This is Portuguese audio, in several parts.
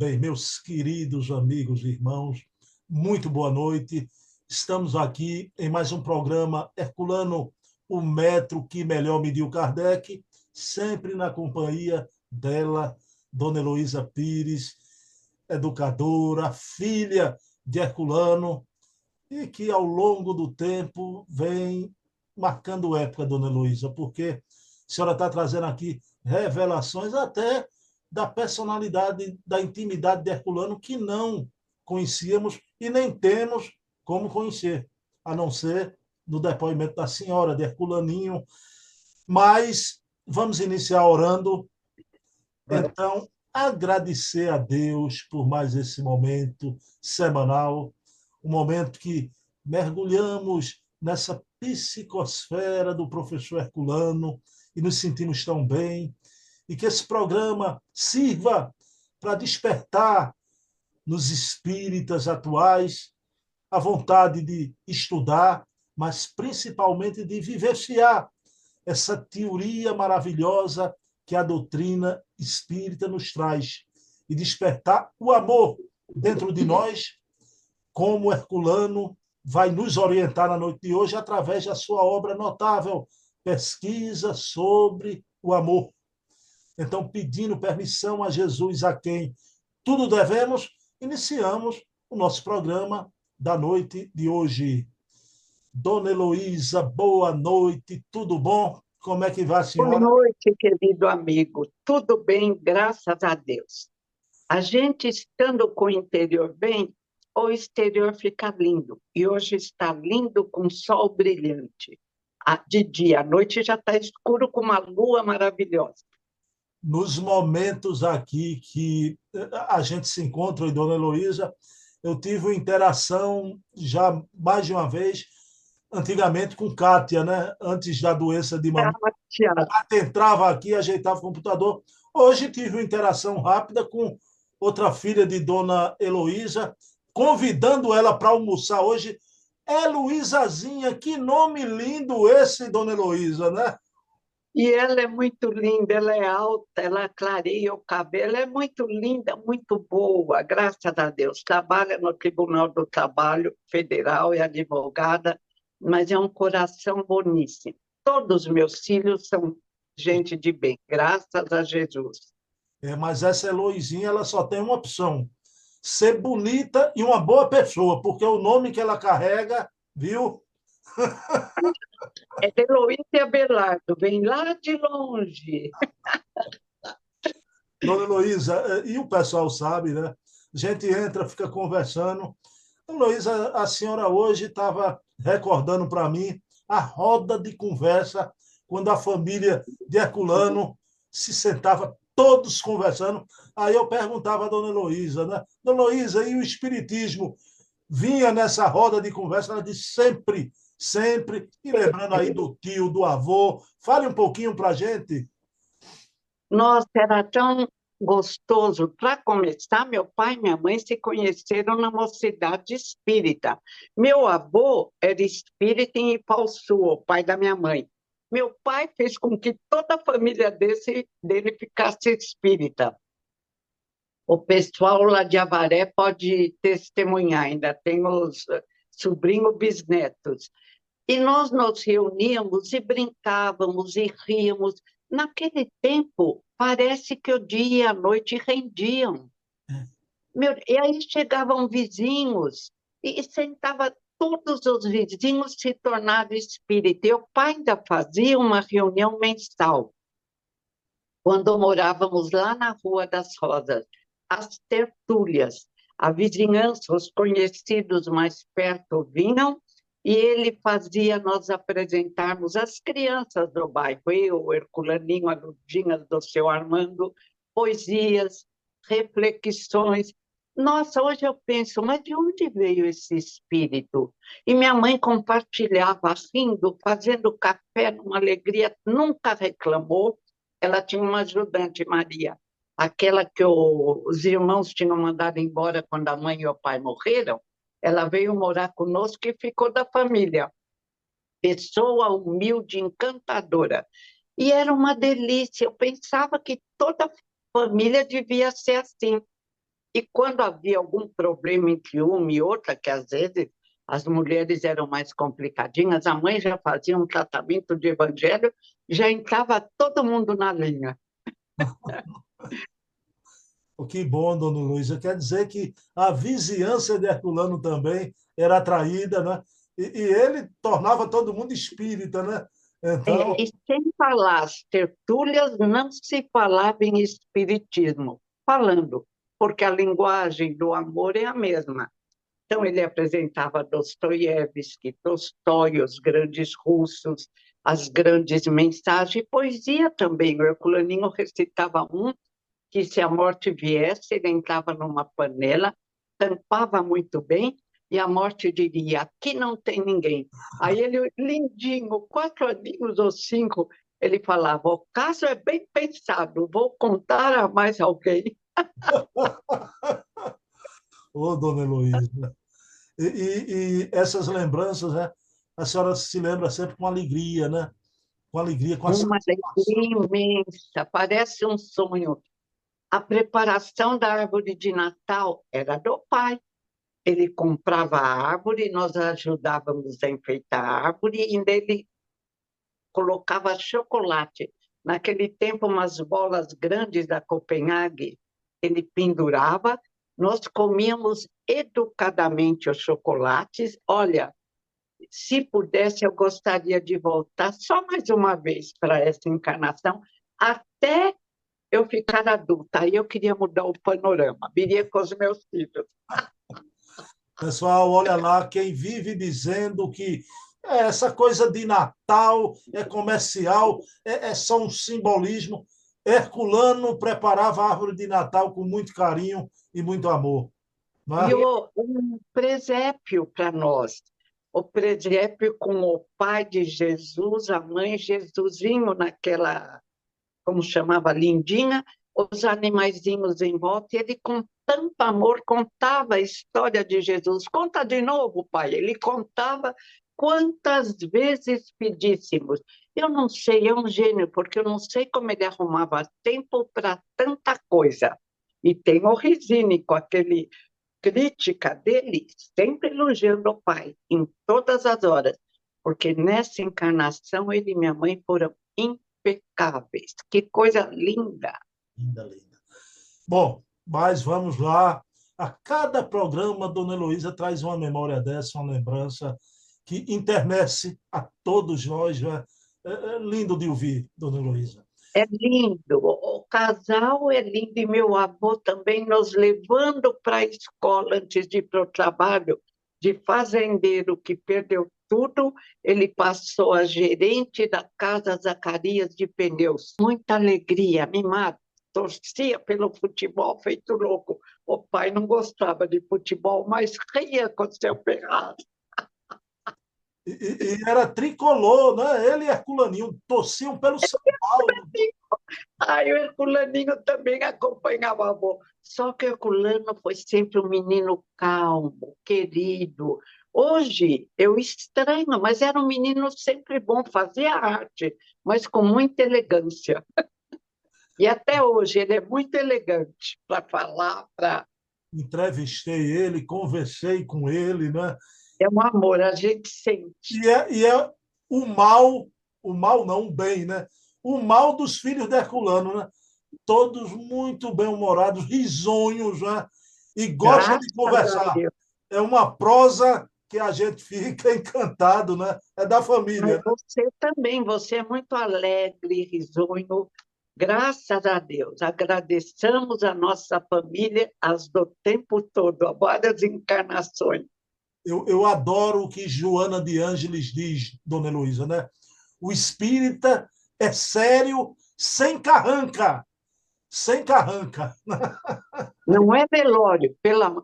Bem, meus queridos amigos e irmãos, muito boa noite. Estamos aqui em mais um programa Herculano, o metro que melhor mediu Kardec, sempre na companhia dela, Dona Heloísa Pires, educadora, filha de Herculano, e que ao longo do tempo vem marcando época, Dona Heloísa, porque a senhora está trazendo aqui revelações até da personalidade, da intimidade de Herculano que não conhecíamos e nem temos como conhecer, a não ser no depoimento da senhora de Herculaninho. Mas vamos iniciar orando. Então, agradecer a Deus por mais esse momento semanal, um momento que mergulhamos nessa psicosfera do professor Herculano e nos sentimos tão bem, e que esse programa sirva para despertar nos espíritas atuais a vontade de estudar, mas principalmente de vivenciar essa teoria maravilhosa que a doutrina espírita nos traz e despertar o amor dentro de nós, como Herculano vai nos orientar na noite de hoje através da sua obra notável, Pesquisa sobre o Amor. Então, pedindo permissão a Jesus, a quem tudo devemos, iniciamos o nosso programa da noite de hoje. Dona Heloísa, boa noite, tudo bom? Como é que vai, senhora? Boa noite, querido amigo. Tudo bem, graças a Deus. A gente estando com o interior bem, o exterior fica lindo. E hoje está lindo com sol brilhante. De dia, à noite já está escuro com uma lua maravilhosa nos momentos aqui que eh, a gente se encontra, e Dona Heloísa, eu tive uma interação já mais de uma vez, antigamente com Kátia, né? antes da doença de mamãe. Kátia entrava aqui, ajeitava o computador. Hoje tive uma interação rápida com outra filha de Dona Heloísa, convidando ela para almoçar hoje. Heloísazinha, que nome lindo esse, Dona Heloísa, né? E ela é muito linda, ela é alta, ela clareia o cabelo, é muito linda, muito boa, graças a Deus. Trabalha no Tribunal do Trabalho Federal, é advogada, mas é um coração boníssimo. Todos os meus filhos são gente de bem, graças a Jesus. É, mas essa Heloizinha, ela só tem uma opção: ser bonita e uma boa pessoa, porque o nome que ela carrega, viu? É de Heloísa Abelardo, vem lá de longe. Dona Heloísa, eh, e o pessoal sabe, né? A gente entra, fica conversando. Heloísa, a senhora hoje estava recordando para mim a roda de conversa quando a família de Herculano se sentava todos conversando. Aí eu perguntava a dona Heloísa, né? Dona Heloísa, e o Espiritismo vinha nessa roda de conversa? Ela disse sempre sempre. E lembrando aí do tio, do avô, fale um pouquinho para a gente. Nossa, era tão gostoso. Para começar, meu pai e minha mãe se conheceram na mocidade espírita. Meu avô era espírita em Ipauçu, o pai da minha mãe. Meu pai fez com que toda a família desse, dele ficasse espírita. O pessoal lá de Avaré pode testemunhar, ainda tem os sobrinhos bisnetos. E nós nos reuníamos e brincávamos e ríamos. Naquele tempo, parece que o dia e a noite rendiam. É. Meu, e aí chegavam vizinhos e sentava todos os vizinhos se tornaram espírita. E o pai ainda fazia uma reunião mensal, quando morávamos lá na Rua das Rosas, as tertúlias. A vizinhança, os conhecidos mais perto vinham e ele fazia nós apresentarmos as crianças do bairro, eu, Herculaninho, a Ludinha do seu Armando, poesias, reflexões. Nossa, hoje eu penso, mas de onde veio esse espírito? E minha mãe compartilhava, rindo, fazendo café numa alegria, nunca reclamou. Ela tinha uma ajudante, Maria, aquela que os irmãos tinham mandado embora quando a mãe e o pai morreram ela veio morar conosco e ficou da família. Pessoa humilde, encantadora. E era uma delícia. Eu pensava que toda família devia ser assim. E quando havia algum problema entre uma e outra, que às vezes as mulheres eram mais complicadinhas, a mãe já fazia um tratamento de evangelho, já entrava todo mundo na linha. que bom, dona Luísa. Quer dizer que a vizinhança de Herculano também era atraída, né? E, e ele tornava todo mundo espírita, né? Então... É, e sem falar as tertúlias, não se falava em espiritismo, falando, porque a linguagem do amor é a mesma. Então, ele apresentava Dostoiévski, Tolstói, os grandes russos, as grandes mensagens, poesia também. O Herculaninho recitava um que, se a morte viesse, ele entrava numa panela, tampava muito bem, e a morte diria: aqui não tem ninguém. Aí ele, lindinho, quatro aninhos ou cinco, ele falava: o caso é bem pensado, vou contar a mais alguém. Ô, dona Heloísa. E, e, e, essas lembranças, né? A senhora se lembra sempre com alegria, né? Com alegria, com a Uma alegria imensa, parece um sonho. A preparação da árvore de Natal era do pai. Ele comprava a árvore, nós ajudávamos a enfeitar a árvore e nele colocava chocolate. Naquele tempo, umas bolas grandes da Copenhague, ele pendurava, nós comíamos educadamente os chocolates. Olha, se pudesse, eu gostaria de voltar só mais uma vez para essa encarnação, até eu ficar adulta. Aí eu queria mudar o panorama, viria com os meus filhos. Pessoal, olha lá, quem vive dizendo que essa coisa de Natal é comercial, é, é só um simbolismo. Herculano preparava a árvore de Natal com muito carinho e muito amor. É? E o, um presépio para nós. O presépio com o pai de Jesus, a mãe Jesusinho naquela, como chamava, lindinha, os animaizinhos em volta, e ele com tanto amor contava a história de Jesus. Conta de novo, pai. Ele contava quantas vezes pedíssemos. Eu não sei, é um gênio, porque eu não sei como ele arrumava tempo para tanta coisa. E tem o Risini, com aquele crítica dele, sempre elogiando o pai, em todas as horas, porque nessa encarnação ele e minha mãe foram impecáveis. Que coisa linda! Linda, linda. Bom, mas vamos lá. A cada programa, Dona Heloísa traz uma memória dessa, uma lembrança que internece a todos nós. Né? É, é lindo de ouvir, Dona Heloísa. É lindo, o casal é lindo e meu avô também nos levando para a escola antes de ir para o trabalho, de fazendeiro que perdeu tudo, ele passou a gerente da Casa Zacarias de Pneus. Muita alegria, mimado torcia pelo futebol feito louco. O pai não gostava de futebol, mas ria com seu Ferrari. E, e, era tricolor, né? Ele e Herculaninho torciam pelo São Paulo. Aí o Herculaninho também acompanhava a avó. Só que o Herculano foi sempre um menino calmo, querido. Hoje eu estranho, mas era um menino sempre bom, fazia arte, mas com muita elegância. E até hoje ele é muito elegante para falar, para. Entrevistei ele, conversei com ele, né? É um amor, a gente sente. E é, e é o mal, o mal não, o bem, né? O mal dos filhos de Herculano, né? Todos muito bem-humorados, risonhos, né? E gostam Graças de conversar. É uma prosa que a gente fica encantado, né? É da família. Mas você também, você é muito alegre, risonho, Graças a Deus, agradeçamos a nossa família as do tempo todo, a várias encarnações. Eu, eu adoro o que Joana de Ângeles diz, Dona Heloísa, né? O espírita é sério, sem carranca. Sem carranca. Não é velório. Pela...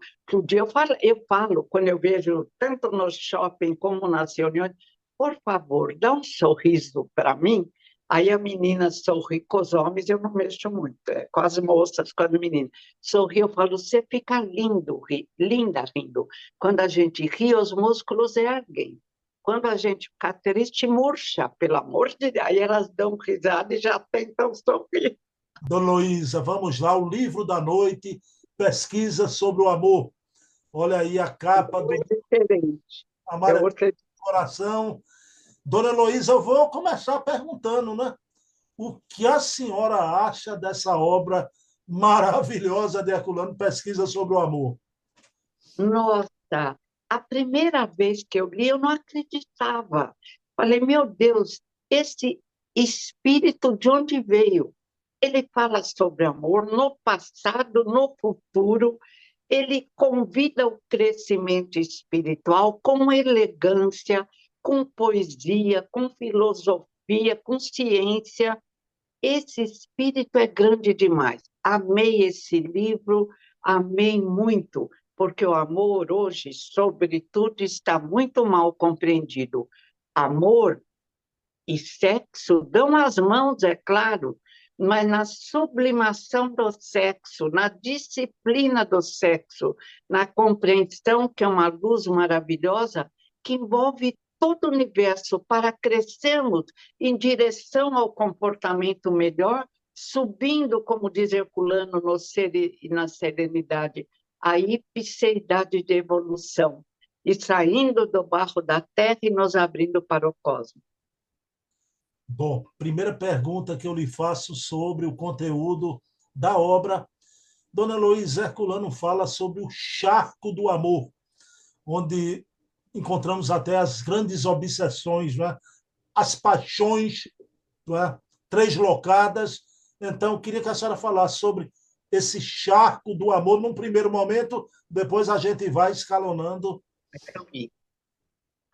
Dia eu falo, eu falo, quando eu vejo tanto no shopping como nas reuniões, por favor, dá um sorriso para mim, Aí a menina sorri com os homens, eu não mexo muito, é, com as moças, com as meninas. Sorri, eu falo, você fica lindo, ri, linda rindo. Quando a gente ri, os músculos erguem. Quando a gente fica triste, murcha, pelo amor de Deus. Aí elas dão risada e já tentam sorrir. Dona Luísa, vamos lá, o livro da noite pesquisa sobre o amor. Olha aí a capa do. É diferente. Amarelo é outra... Coração. Dona Heloísa, eu vou começar perguntando, né? O que a senhora acha dessa obra maravilhosa de Herculano, Pesquisa sobre o Amor? Nossa, a primeira vez que eu li, eu não acreditava. Falei, meu Deus, esse espírito de onde veio? Ele fala sobre amor no passado, no futuro. Ele convida o crescimento espiritual com elegância, com poesia, com filosofia, com ciência. Esse espírito é grande demais. Amei esse livro, amei muito porque o amor hoje, sobretudo, está muito mal compreendido. Amor e sexo dão as mãos, é claro, mas na sublimação do sexo, na disciplina do sexo, na compreensão que é uma luz maravilhosa que envolve todo o universo para crescermos em direção ao comportamento melhor, subindo, como diz Herculano, no ser e na serenidade, a ipseidade de evolução, e saindo do barro da terra e nos abrindo para o cosmos. Bom, primeira pergunta que eu lhe faço sobre o conteúdo da obra. Dona Luiz Herculano fala sobre o charco do amor, onde encontramos até as grandes obsessões, é? as paixões é? translocadas. Então, eu queria que a senhora falasse sobre esse charco do amor num primeiro momento, depois a gente vai escalonando.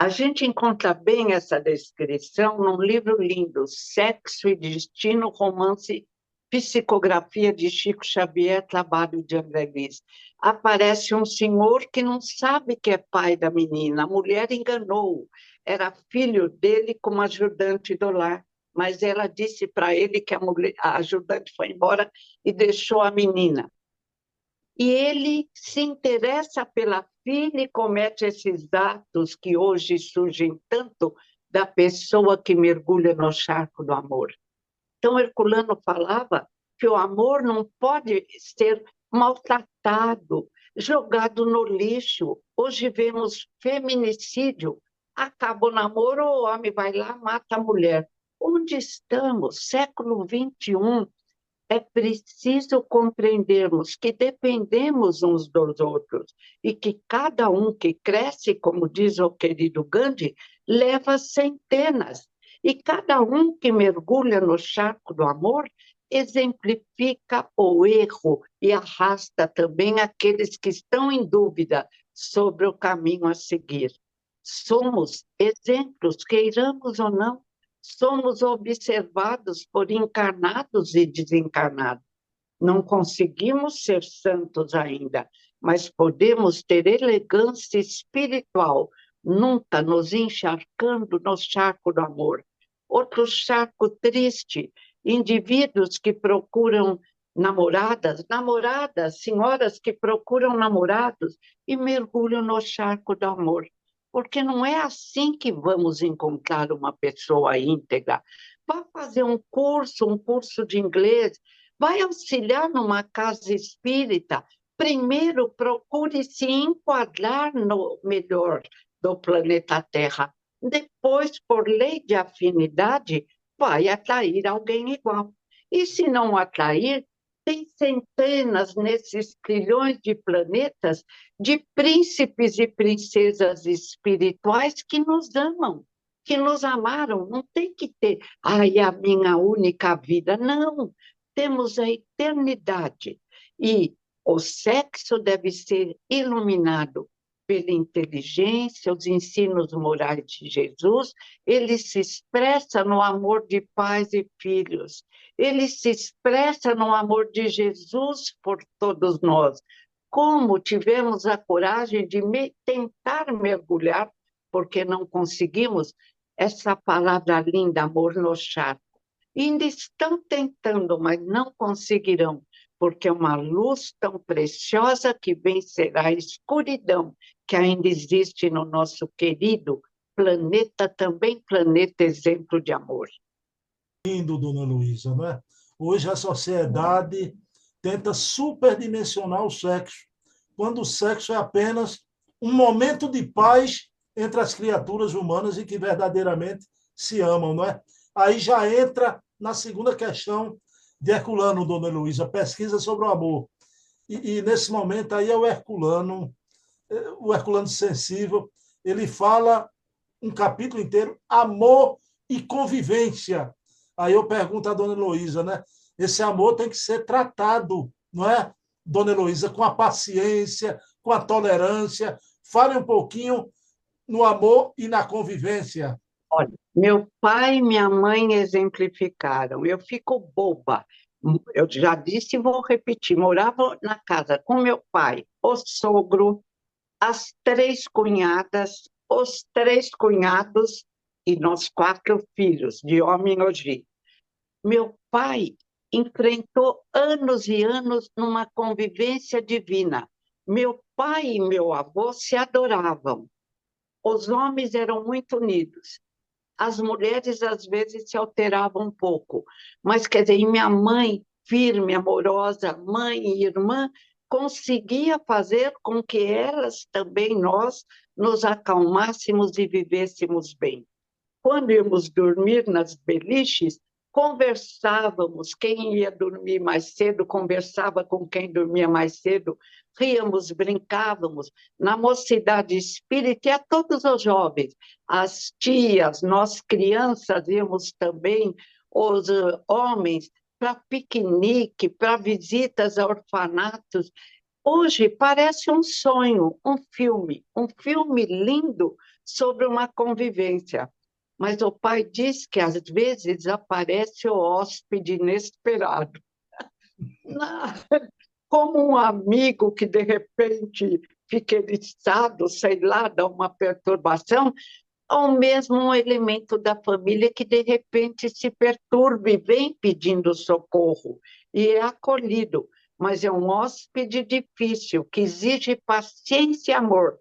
A gente encontra bem essa descrição num livro lindo, Sexo e Destino, romance Psicografia de Chico Xavier, trabalho de André Luiz. Aparece um senhor que não sabe que é pai da menina, a mulher enganou, era filho dele como ajudante do lar mas ela disse para ele que a, mulher, a ajudante foi embora e deixou a menina. E ele se interessa pela e comete esses atos que hoje surgem tanto da pessoa que mergulha no charco do amor. Então, Herculano falava que o amor não pode ser maltratado, jogado no lixo. Hoje vemos feminicídio. Acaba o namoro, o homem vai lá, mata a mulher. Onde estamos? Século XXI. É preciso compreendermos que dependemos uns dos outros e que cada um que cresce, como diz o querido Gandhi, leva centenas. E cada um que mergulha no charco do amor exemplifica o erro e arrasta também aqueles que estão em dúvida sobre o caminho a seguir. Somos exemplos, queiramos ou não, somos observados por encarnados e desencarnados. Não conseguimos ser santos ainda, mas podemos ter elegância espiritual, nunca nos encharcando no charco do amor. Outro charco triste, indivíduos que procuram namoradas, namoradas, senhoras que procuram namorados e mergulham no charco do amor porque não é assim que vamos encontrar uma pessoa íntegra. Vá fazer um curso, um curso de inglês, vai auxiliar numa casa espírita. Primeiro, procure se enquadrar no melhor do planeta Terra. Depois, por lei de afinidade, vai atrair alguém igual. E se não atrair, tem centenas nesses trilhões de planetas de príncipes e princesas espirituais que nos amam, que nos amaram. Não tem que ter, ai, a minha única vida. Não, temos a eternidade. E o sexo deve ser iluminado pela inteligência, os ensinos morais de Jesus, ele se expressa no amor de pais e filhos, ele se expressa no amor de Jesus por todos nós. Como tivemos a coragem de me, tentar mergulhar, porque não conseguimos, essa palavra linda, amor no charco. Ainda estão tentando, mas não conseguirão, porque é uma luz tão preciosa que vencerá a escuridão que ainda existe no nosso querido planeta, também planeta exemplo de amor. Lindo, dona Luísa, não é? Hoje a sociedade tenta superdimensionar o sexo, quando o sexo é apenas um momento de paz entre as criaturas humanas e que verdadeiramente se amam, não é? Aí já entra na segunda questão de Herculano, dona Luísa, pesquisa sobre o amor. E, e, nesse momento aí é o Herculano, é, o Herculano sensível, ele fala um capítulo inteiro, amor e convivência. Aí eu pergunto à dona Heloísa, né? Esse amor tem que ser tratado, não é, dona Heloísa, com a paciência, com a tolerância. Fale um pouquinho no amor e na convivência. Olha, meu pai e minha mãe exemplificaram. Eu fico boba. Eu já disse e vou repetir. Morava na casa com meu pai, o sogro, as três cunhadas, os três cunhados e nós quatro filhos, de homem hoje. Meu pai enfrentou anos e anos numa convivência divina. Meu pai e meu avô se adoravam. Os homens eram muito unidos. As mulheres, às vezes, se alteravam um pouco. Mas, quer dizer, minha mãe, firme, amorosa, mãe e irmã, conseguia fazer com que elas também, nós, nos acalmássemos e vivêssemos bem. Quando íamos dormir nas beliches, conversávamos, quem ia dormir mais cedo conversava com quem dormia mais cedo, ríamos, brincávamos. Na mocidade espírita, e a todos os jovens, as tias, nós crianças íamos também, os uh, homens, para piquenique, para visitas a orfanatos. Hoje parece um sonho, um filme, um filme lindo sobre uma convivência. Mas o pai diz que às vezes aparece o hóspede inesperado. Como um amigo que de repente fica eriçado, sei lá, dá uma perturbação, ou mesmo um elemento da família que de repente se perturba e vem pedindo socorro e é acolhido, mas é um hóspede difícil que exige paciência e amor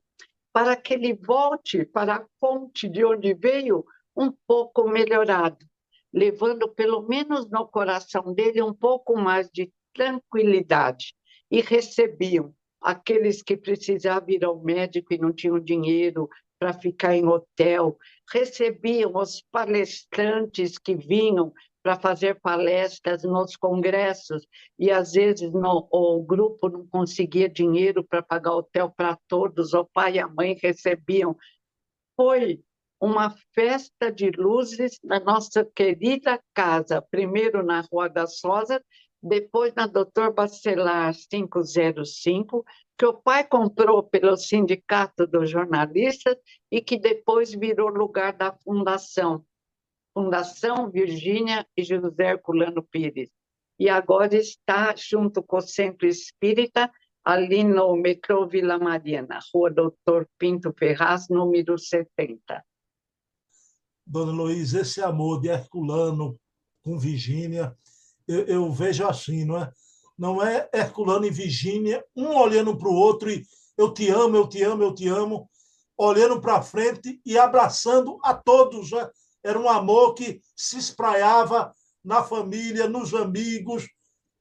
para que ele volte para a fonte de onde veio um pouco melhorado, levando pelo menos no coração dele um pouco mais de tranquilidade. E recebiam aqueles que precisavam ir ao médico e não tinham dinheiro para ficar em hotel, recebiam os palestrantes que vinham para fazer palestras nos congressos e às vezes no, o grupo não conseguia dinheiro para pagar hotel para todos, o pai e a mãe recebiam. Foi uma festa de luzes na nossa querida casa, primeiro na Rua das Rosas, depois na Doutor Bacelar 505, que o pai comprou pelo Sindicato dos Jornalistas e que depois virou lugar da fundação, Fundação Virgínia e José Herculano Pires. E agora está junto com o Centro Espírita, ali no metrô Vila Mariana, Rua Doutor Pinto Ferraz, número 70 dona Luiz, esse amor de Herculano com Virgínia, eu, eu, vejo assim, não é? Não é Herculano e Virgínia, um olhando para o outro e eu te amo, eu te amo, eu te amo, olhando para frente e abraçando a todos. Né? Era um amor que se espraiava na família, nos amigos,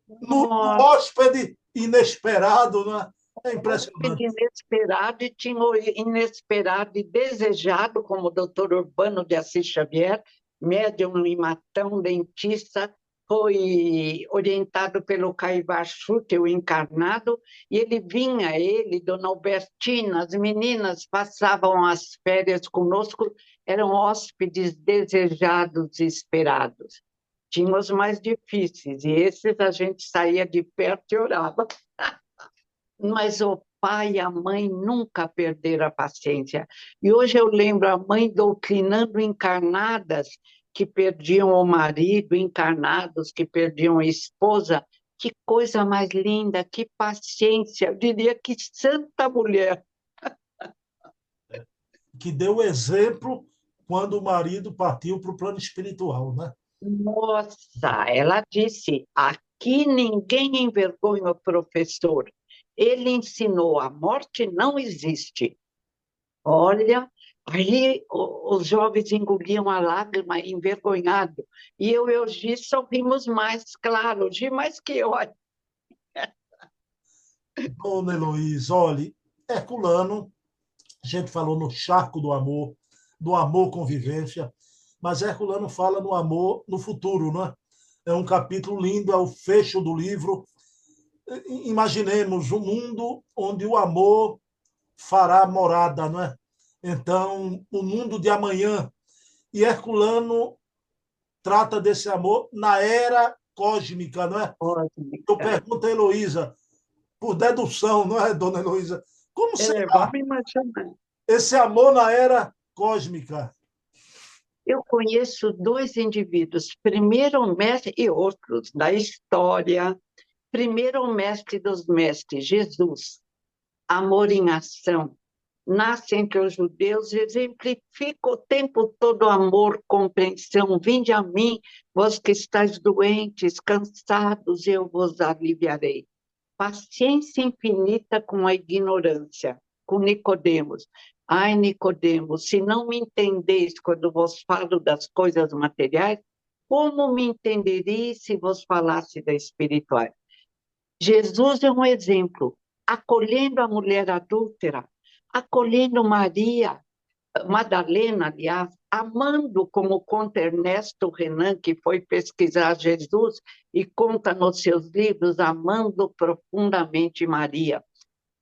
no, no hóspede inesperado, não é? Impressionante. Inesperado e tinha inesperado e desejado, como o doutor Urbano de Assis Xavier, médium e matão, dentista, foi orientado pelo Caibar Chute, o encarnado, e ele vinha, ele, Dona Albertina, as meninas passavam as férias conosco, eram hóspedes desejados e esperados. Tinha os mais difíceis, e esses a gente saía de perto e orava. Mas o pai e a mãe nunca perderam a paciência. E hoje eu lembro a mãe doutrinando encarnadas que perdiam o marido, encarnados que perdiam a esposa. Que coisa mais linda, que paciência, eu diria que santa mulher. Que deu exemplo quando o marido partiu para o plano espiritual, né? Nossa, ela disse: aqui ninguém envergonha o professor, ele ensinou a morte não existe. Olha, aí os jovens engoliam a lágrima envergonhado. E eu e o Gi sorrimos mais, claro, o Gi mais que eu. Dona Heloísa, olhe, Herculano, a gente falou no charco do amor, do amor convivência, mas Herculano fala no amor no futuro, não é? É um capítulo lindo, é o fecho do livro. Imaginemos um mundo onde o amor fará morada, não é? Então, o mundo de amanhã. E Herculano trata desse amor na era cósmica, não é? Cósmica. Eu pergunto a Heloísa, por dedução, não é, dona Heloísa? Como é, será esse amor na era cósmica? Eu conheço dois indivíduos, primeiro o mestre e outros da história. Primeiro o mestre dos mestres, Jesus, amor em ação, nasce entre os judeus, exemplifica o tempo todo amor, compreensão. Vinde a mim, vós que estáis doentes, cansados, eu vos aliviarei. Paciência infinita com a ignorância, com Nicodemos. Ai, Nicodemos, se não me entendeis quando vos falo das coisas materiais, como me entendereis se vos falasse da espiritual? Jesus é um exemplo, acolhendo a mulher adúltera, acolhendo Maria, Madalena, aliás, amando, como conta Ernesto Renan, que foi pesquisar Jesus e conta nos seus livros, amando profundamente Maria.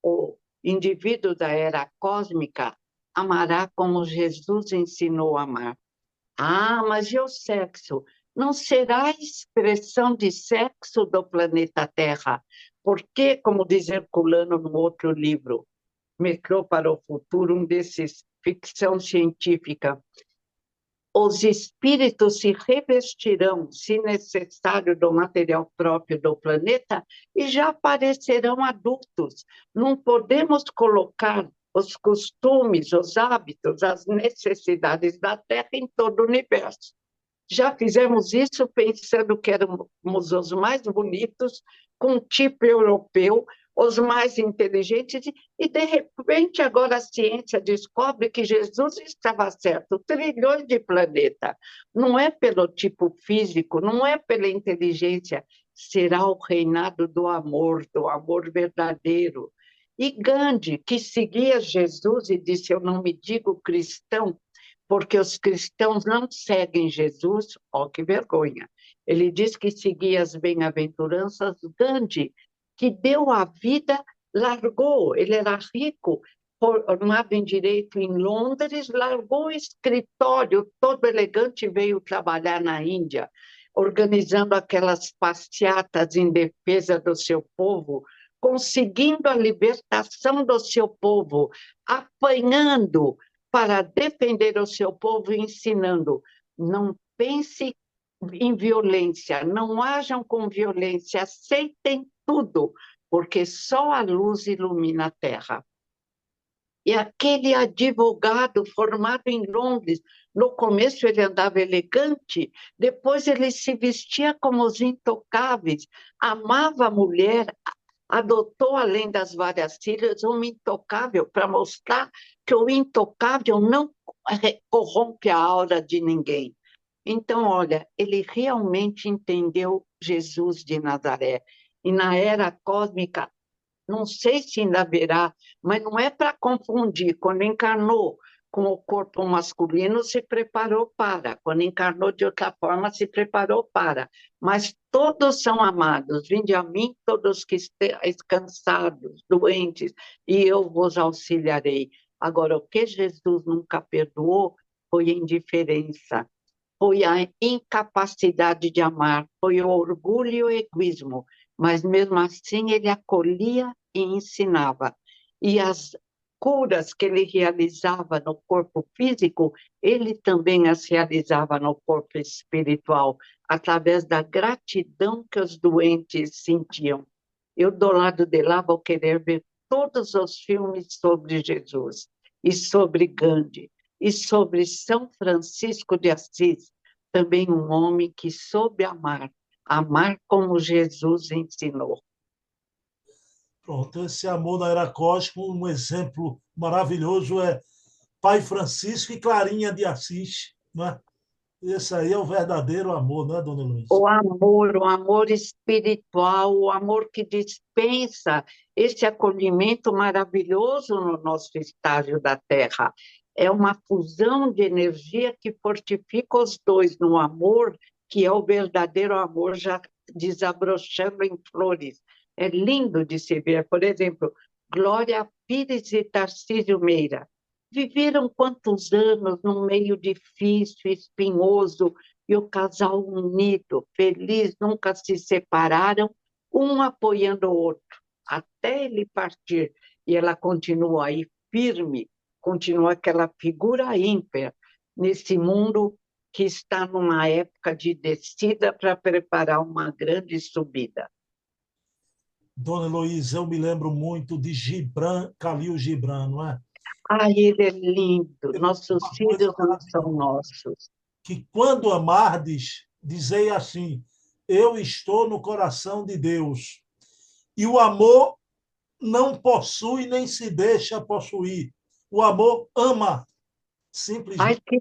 O indivíduo da era cósmica amará como Jesus ensinou a amar. Ah, mas e o sexo? Não será expressão de sexo do planeta Terra, porque, como diz Herculano no outro livro, Metrô para o Futuro, um desses, ficção científica. Os espíritos se revestirão, se necessário, do material próprio do planeta e já aparecerão adultos. Não podemos colocar os costumes, os hábitos, as necessidades da Terra em todo o universo. Já fizemos isso pensando que éramos os mais bonitos, com tipo europeu, os mais inteligentes, e de repente agora a ciência descobre que Jesus estava certo, trilhões de planetas. Não é pelo tipo físico, não é pela inteligência, será o reinado do amor, do amor verdadeiro. E Gandhi, que seguia Jesus e disse: Eu não me digo cristão, porque os cristãos não seguem Jesus, ó que vergonha. Ele diz que seguia as bem-aventuranças. Gandhi que deu a vida, largou, ele era rico, formado em direito em Londres, largou o escritório todo elegante veio trabalhar na Índia, organizando aquelas passeatas em defesa do seu povo, conseguindo a libertação do seu povo, apanhando para defender o seu povo ensinando. Não pense em violência, não hajam com violência, aceitem tudo, porque só a luz ilumina a terra. E aquele advogado formado em Londres, no começo ele andava elegante, depois ele se vestia como os intocáveis, amava a mulher, adotou, além das várias filhas, um intocável para mostrar que o intocável não corrompe a aura de ninguém. Então, olha, ele realmente entendeu Jesus de Nazaré e na era cósmica, não sei se ainda haverá, mas não é para confundir. Quando encarnou com o corpo masculino, se preparou para. Quando encarnou de outra forma, se preparou para. Mas todos são amados. Vinde a mim, todos que estáis cansados, doentes, e eu vos auxiliarei. Agora, o que Jesus nunca perdoou foi a indiferença, foi a incapacidade de amar, foi o orgulho e o egoísmo mas mesmo assim ele acolhia e ensinava. E as curas que ele realizava no corpo físico, ele também as realizava no corpo espiritual, através da gratidão que os doentes sentiam. Eu, do lado de lá, vou querer ver todos os filmes sobre Jesus, e sobre Gandhi, e sobre São Francisco de Assis, também um homem que soube amar, amar como Jesus ensinou. Pronto, esse amor na era cósmica, um exemplo maravilhoso é Pai Francisco e Clarinha de Assis, não Esse aí é o verdadeiro amor, não é, dona Luiz? O amor, o amor espiritual, o amor que dispensa esse acolhimento maravilhoso no nosso estágio da Terra. É uma fusão de energia que fortifica os dois no amor, que é o verdadeiro amor, já desabrochando em flores. É lindo de se ver. Por exemplo, Glória Pires e Tarcísio Meira Viveram quantos anos num meio difícil, espinhoso, e o casal unido, feliz, nunca se separaram, um apoiando o outro, até ele partir. E ela continua aí firme, continua aquela figura ímpar nesse mundo que está numa época de descida para preparar uma grande subida. Dona Heloísa, eu me lembro muito de Gibran, Calil Gibran, não é? Ai, ele é lindo. Nossos filhos não são nossos. Que quando amardes, dizei assim: Eu estou no coração de Deus. E o amor não possui nem se deixa possuir. O amor ama. Simplesmente. Ai, que...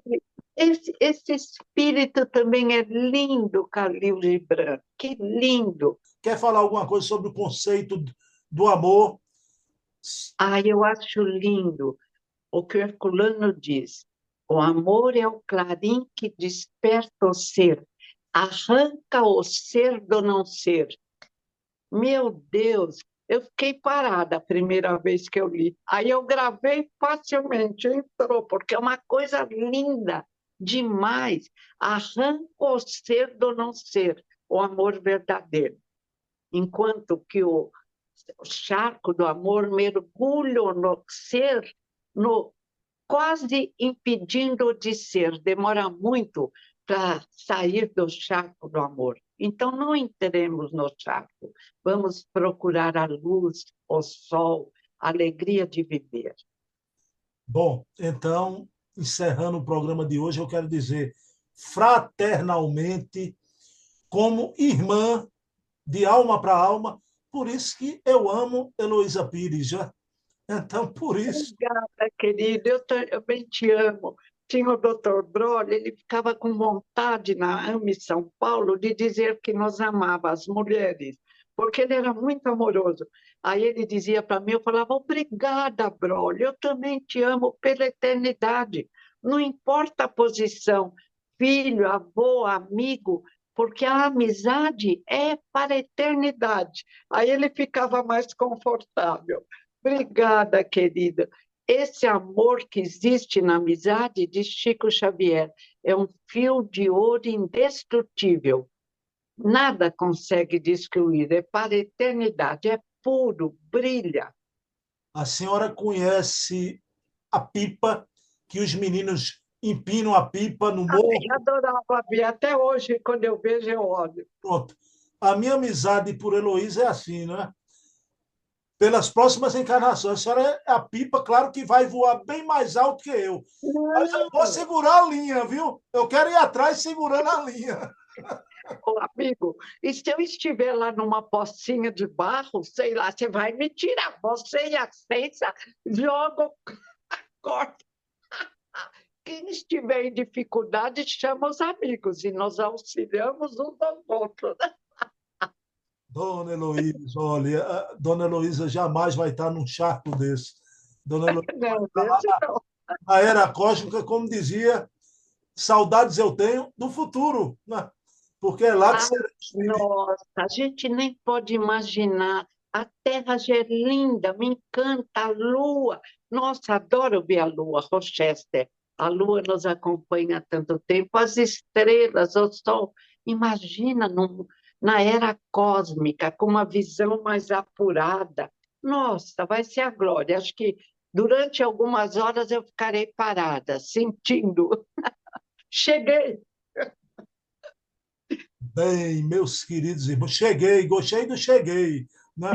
esse, esse espírito também é lindo, Calil Gibran. Que lindo. Quer falar alguma coisa sobre o conceito do amor? Ai, eu acho lindo o que Herculano diz: o amor é o clarim que desperta o ser, arranca o ser do não ser. Meu Deus, eu fiquei parada a primeira vez que eu li. Aí eu gravei facilmente, entrou, porque é uma coisa linda demais. Arranca o ser do não ser, o amor verdadeiro. Enquanto que o charco do amor mergulha no ser no quase impedindo de ser, demora muito para sair do charco do amor. Então, não entremos no charco, vamos procurar a luz, o sol, a alegria de viver. Bom, então, encerrando o programa de hoje, eu quero dizer fraternalmente, como irmã de alma para alma, por isso que eu amo Heloísa Pires, já então, por isso. Obrigada, querida. Eu também te amo. Tinha o doutor Broly, ele ficava com vontade na AME São Paulo de dizer que nos amava, as mulheres, porque ele era muito amoroso. Aí ele dizia para mim, eu falava, obrigada, Broly, eu também te amo pela eternidade. Não importa a posição, filho, avô, amigo, porque a amizade é para a eternidade. Aí ele ficava mais confortável. Obrigada, querida. Esse amor que existe na amizade de Chico Xavier é um fio de ouro indestrutível. Nada consegue destruir, é para a eternidade, é puro, brilha. A senhora conhece a pipa que os meninos empinam a pipa no morro? Eu adorava ver, até hoje, quando eu vejo, eu olho. Pronto. A minha amizade por Heloísa é assim, né? Pelas próximas encarnações. A senhora é a pipa, claro que vai voar bem mais alto que eu. Mas eu vou segurar a linha, viu? Eu quero ir atrás segurando a linha. Ô, amigo, e se eu estiver lá numa pocinha de barro, sei lá, você vai me tirar. Você e a César jogam a corda. Quem estiver em dificuldade, chama os amigos e nós auxiliamos uns aos outros. Né? Dona Heloísa, olha, a Dona Heloísa jamais vai estar num charco desse. Dona Heloísa, era cósmica, como dizia, saudades eu tenho do futuro, né? porque é lá que ah, Nossa, a gente nem pode imaginar. A Terra já é linda, me encanta a Lua. Nossa, adoro ver a Lua, Rochester. A Lua nos acompanha há tanto tempo, as estrelas, o Sol. Imagina num, na era cósmica, com uma visão mais apurada. Nossa, vai ser a glória. Acho que durante algumas horas eu ficarei parada, sentindo. Cheguei! Bem, meus queridos irmãos, cheguei, gostei do cheguei. Né?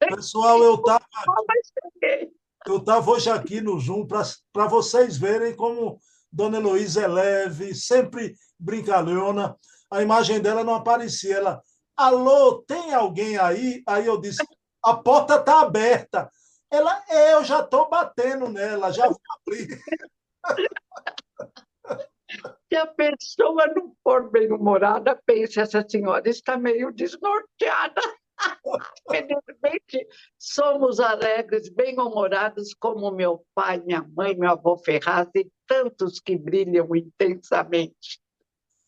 Pessoal, eu estava. Eu estava hoje aqui no Zoom para vocês verem como Dona Heloísa é leve, sempre brincalhona. A imagem dela não aparecia. Ela, alô, tem alguém aí? Aí eu disse, a porta está aberta. Ela, é, eu já estou batendo nela, já vou abrir. Se a pessoa não for bem-humorada, pensa, essa senhora está meio desnorteada. Felizmente, somos alegres, bem-humorados, como meu pai, minha mãe, meu avô Ferraz e tantos que brilham intensamente.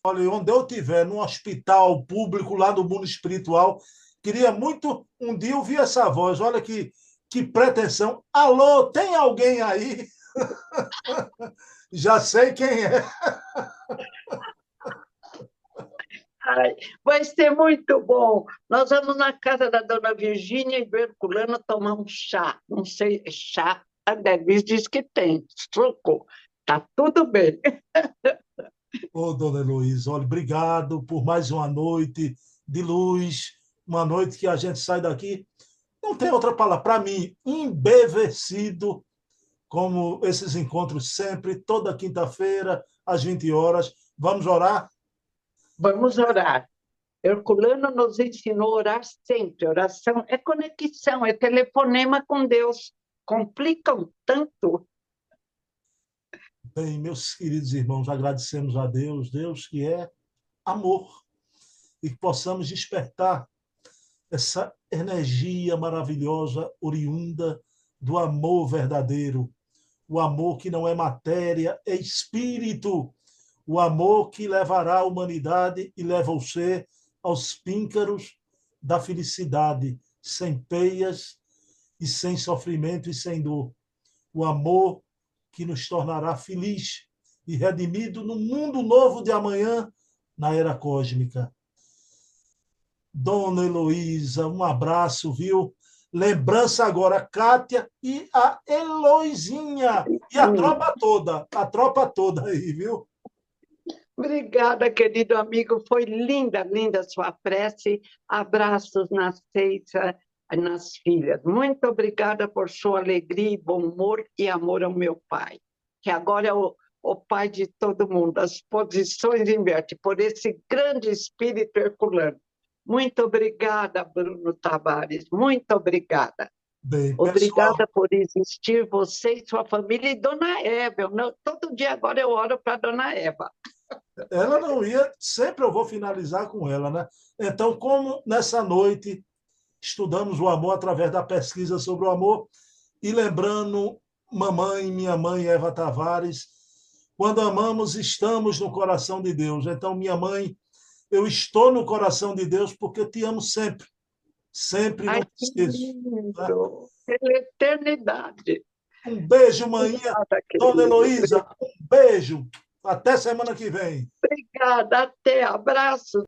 Olha, onde eu estiver, num hospital público lá do mundo espiritual, queria muito um dia ouvir essa voz. Olha que, que pretensão. Alô, tem alguém aí? Já sei quem é. Ai, vai ser muito bom. Nós vamos na casa da dona Virgínia e do Herculano tomar um chá. Não sei, chá. A Denise diz que tem. Suco. Tá tudo bem. Ô, dona Heloísa, olha, obrigado por mais uma noite de luz, uma noite que a gente sai daqui, não tem outra palavra, para mim, embevecido, como esses encontros sempre, toda quinta-feira, às 20 horas. Vamos orar? Vamos orar. Herculano nos ensinou a orar sempre. Oração é conexão, é telefonema com Deus. Complicam tanto. Bem, meus queridos irmãos, agradecemos a Deus, Deus que é amor, e que possamos despertar essa energia maravilhosa oriunda do amor verdadeiro, o amor que não é matéria, é espírito, o amor que levará a humanidade e leva o ser aos píncaros da felicidade, sem peias e sem sofrimento e sem dor. O amor que nos tornará feliz e redimido no mundo novo de amanhã, na era cósmica. Dona Heloísa, um abraço, viu? Lembrança agora, Kátia e a Heloizinha, e a tropa toda, a tropa toda aí, viu? Obrigada, querido amigo. Foi linda, linda a sua prece. Abraços na Ceiça nas filhas. Muito obrigada por sua alegria, bom humor e amor ao meu pai, que agora é o, o pai de todo mundo. As posições invertem por esse grande espírito herculano. Muito obrigada, Bruno Tavares. Muito obrigada. Bem, Obrigada por existir, você e sua família, e Dona Eva. Não, todo dia agora eu oro para Dona Eva. Ela não ia, sempre eu vou finalizar com ela, né? Então, como nessa noite estudamos o amor através da pesquisa sobre o amor e lembrando mamãe, minha mãe Eva Tavares, quando amamos estamos no coração de Deus. Então, minha mãe, eu estou no coração de Deus porque eu te amo sempre. Sempre Ai, não esqueço. Tá? Pela eternidade. Um beijo, manhã. Dona Heloísa, um beijo. Até semana que vem. Obrigada, até. Abraço.